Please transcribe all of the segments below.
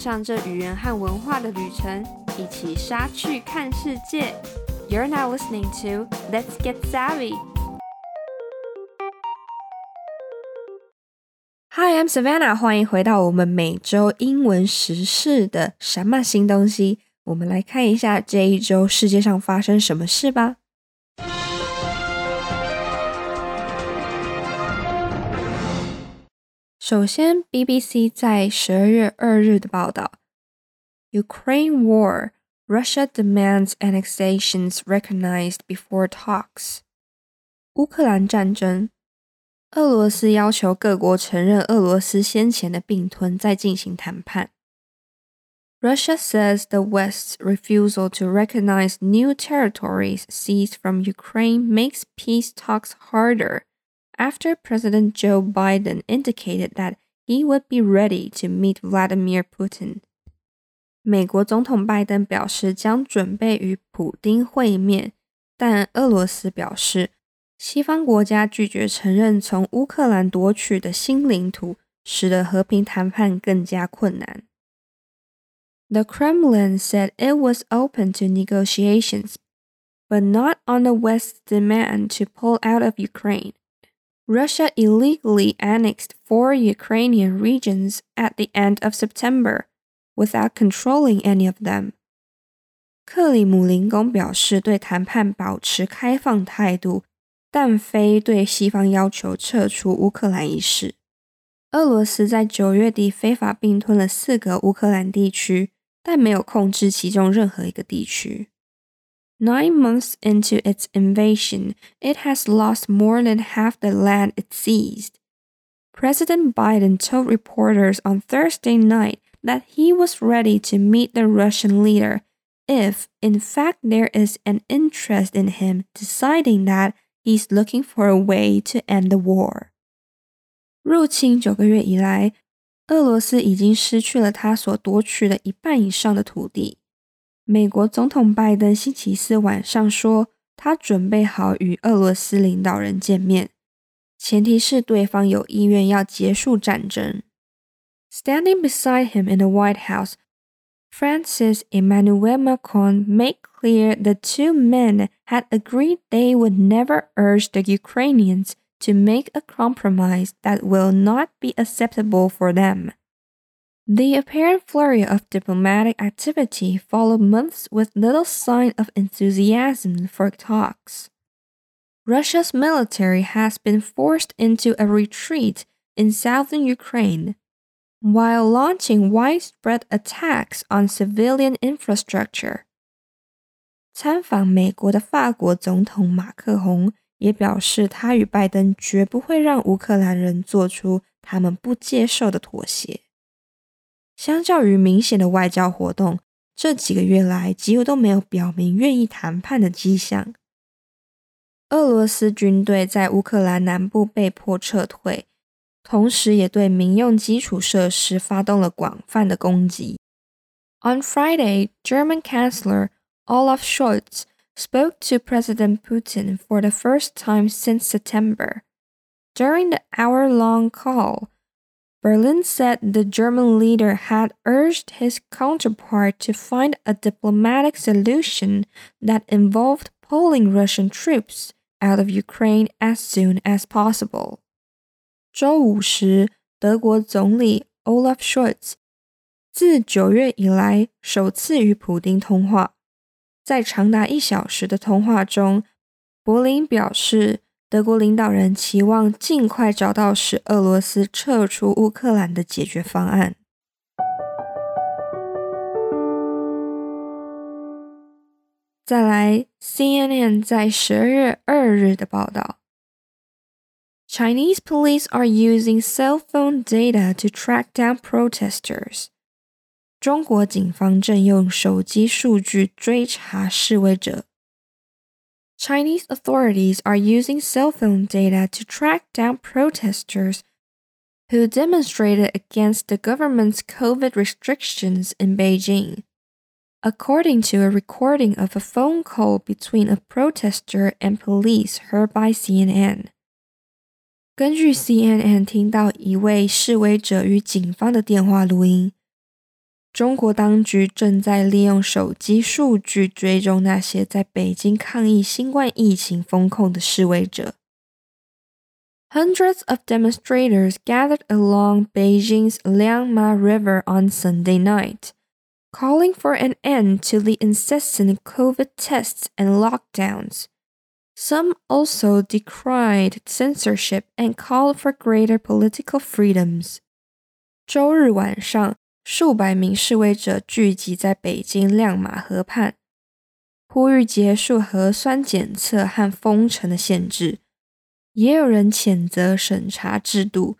上这语言和文化的旅程，一起杀去看世界。You're now listening to Let's Get Savvy. Hi, I'm Savannah. 欢迎回到我们每周英文时事的什么新东西？我们来看一下这一周世界上发生什么事吧。首先，BBC 在十二月二日的报道：Ukraine war, Russia demands annexations recognized before talks。乌克兰战争，俄罗斯要求各国承认俄罗斯先前的并吞，再进行谈判。Russia says the West's refusal to recognize new territories seized from Ukraine makes peace talks harder after President Joe Biden indicated that he would be ready to meet Vladimir Putin. 美国总统拜登表示将准备与普丁会面，但俄罗斯表示，西方国家拒绝承认从乌克兰夺取的新领土，使得和平谈判更加困难。The Kremlin said it was open to negotiations, but not on the West's demand to pull out of Ukraine. Russia illegally annexed four Ukrainian regions at the end of September without controlling any of them. 克里姆林宫表示对谈判保持开放态度，但非对西方要求撤出乌克兰一事。俄罗斯在九月底非法并吞了四个乌克兰地区，但没有控制其中任何一个地区。 Nine months into its invasion, it has lost more than half the land it seized. President Biden told reporters on Thursday night that he was ready to meet the Russian leader if, in fact, there is an interest in him deciding that he's looking for a way to end the war. 入侵九个月以来，俄罗斯已经失去了他所夺取的一半以上的土地。 美国总统拜登星期四晚上说，他准备好与俄罗斯领导人见面，前提是对方有意愿要结束战争。Standing beside him in the White House, France's Emmanuel Macron made clear the two men had agreed they would never urge the Ukrainians to make a compromise that will not be acceptable for them. The apparent flurry of diplomatic activity followed months with little sign of enthusiasm for talks. Russia's military has been forced into a retreat in southern Ukraine, while launching widespread attacks on civilian infrastructure. 参访美国的法国总统马克宏也表示，他与拜登绝不会让乌克兰人做出他们不接受的妥协。 相较于明显的外交活动，这几个月来几乎都没有表明愿意谈判的迹象。俄罗斯军队在乌克兰南部被迫撤退，同时也对民用基础设施发动了广泛的攻击。On Friday, German Chancellor Olaf Scholz spoke to President Putin for the first time since September. During the hour-long call, Berlin said the German leader had urged his counterpart to find a diplomatic solution that involved pulling Russian troops out of Ukraine as soon as possible. 周五时，德国总理 Olaf Scholz 自九月以来首次与普京通话。在长达一小时的通话中，柏林表示 德国领导人期望尽快找到使俄罗斯撤出乌克兰的解决方案。再来，CNN 在十二月二日的报道：Chinese police are using cell phone data to track down protesters。中国警方正用手机数据追查示威者。Chinese authorities are using cell phone data to track down protesters who demonstrated against the government's COVID restrictions in Beijing. According to a recording of a phone call between a protester and police heard by CNN. 根据 CNN 听到一位示威者与警方的电话录音， 中国当局正在利用手机数据追踪那些在北京抗议新冠疫情封控的示威者。Hundreds of demonstrators gathered along Beijing's Liangma River on Sunday night, calling for an end to the incessant COVID tests and lockdowns. Some also decried censorship and called for greater political freedoms. 周日晚上， 数百名示威者聚集在北京亮马河畔，呼吁结束核酸检测和封城的限制。也有人谴责审查制度，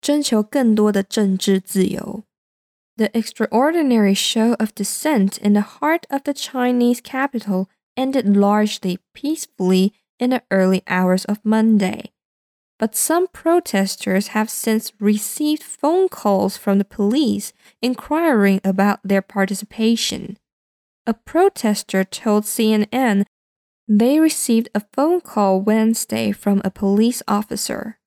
征求更多的政治自由。The extraordinary show of dissent in the heart of the Chinese capital ended largely peacefully in the early hours of Monday but some protesters have since received phone calls from the police inquiring about their participation. A protester told CNN they received a phone call Wednesday from a police officer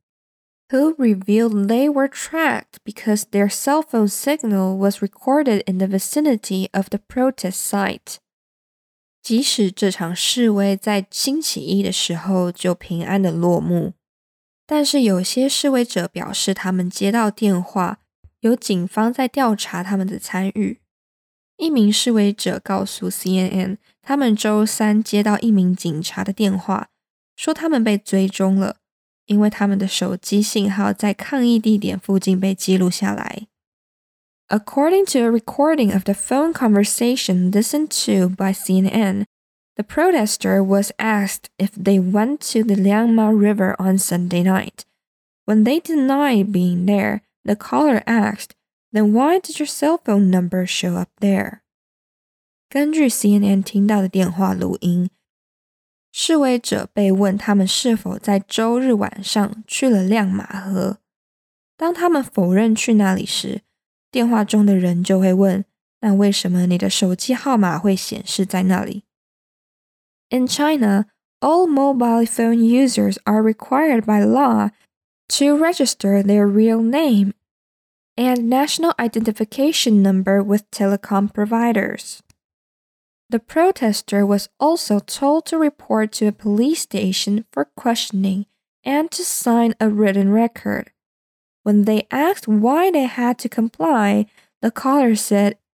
who revealed they were tracked because their cell phone signal was recorded in the vicinity of the protest site. 即使这场示威在星期一的时候就平安的落幕。 但是有些示威者表示，他们接到电话，有警方在调查他们的参与。一名示威者告诉 CNN，他们周三接到一名警察的电话，说他们被追踪了，因为他们的手机信号在抗议地点附近被记录下来。According to a recording of the phone conversation listened to by CNN. The protester was asked if they went to the Liangma River on Sunday night. When they denied being there, the caller asked, Then why did your cell phone number show up there? 根据 CNN 听到的电话录音，示威者被问他们是否在周日晚上去了亮马河。当他们否认去那里时，电话中的人就会问：“那为什么你的手机号码会显示在那里？” ？” In China, all mobile phone users are required by law to register their real name and national identification number with telecom providers. The protester was also told to report to a police station for questioning and to sign a written record. When they asked why they had to comply, the caller said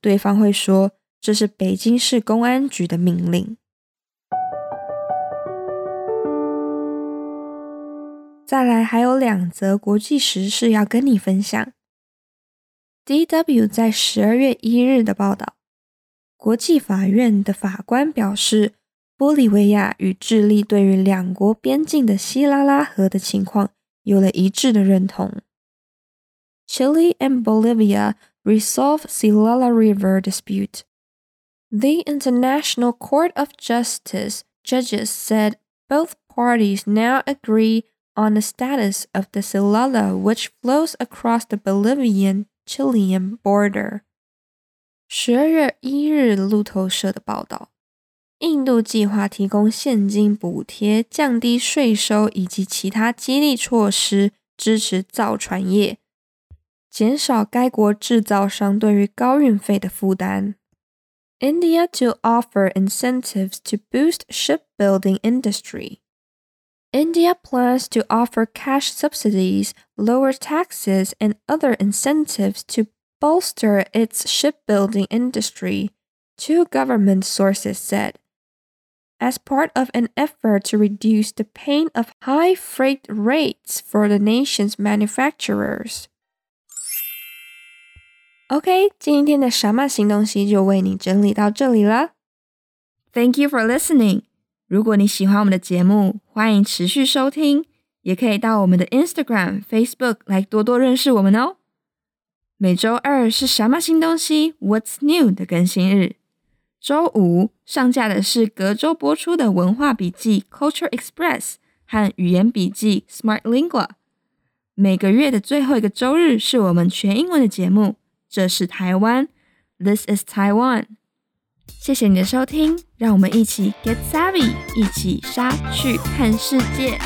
对方会说这是北京市公安局的命令。再来，还有两则国际时事要跟你分享。DW 在十二月一日的报道，国际法院的法官表示，玻利维亚与智利对于两国边境的西拉拉河的情况有了一致的认同。Chile and Bolivia resolve Silala River dispute. The International Court of Justice judges said both parties now agree on the status of the Silala which flows across the Bolivian Chilean border. 十二月一日，路透社的报道，印度计划提供现金补贴、降低税收以及其他激励措施，支持造船业。 减少该国制造商对于高运费的负担。India to offer incentives to boost shipbuilding industry. India plans to offer cash subsidies, lower taxes, and other incentives to bolster its shipbuilding industry, two government sources said. As part of an effort to reduce the pain of high freight rates for the nation's manufacturers. OK，今天的什么新东西就为你整理到这里了。Thank you for listening。如果你喜欢我们的节目，欢迎持续收听，也可以到我们的 Instagram、Facebook 来多多认识我们哦。每周二是什么新东西？What's new 的更新日。周五上架的是隔周播出的文化笔记 Culture Express 和语言笔记 Smart Lingua。每个月的最后一个周日是我们全英文的节目。这是台湾，This is Taiwan。谢谢你的收听，让我们一起 get savvy，一起杀去看世界。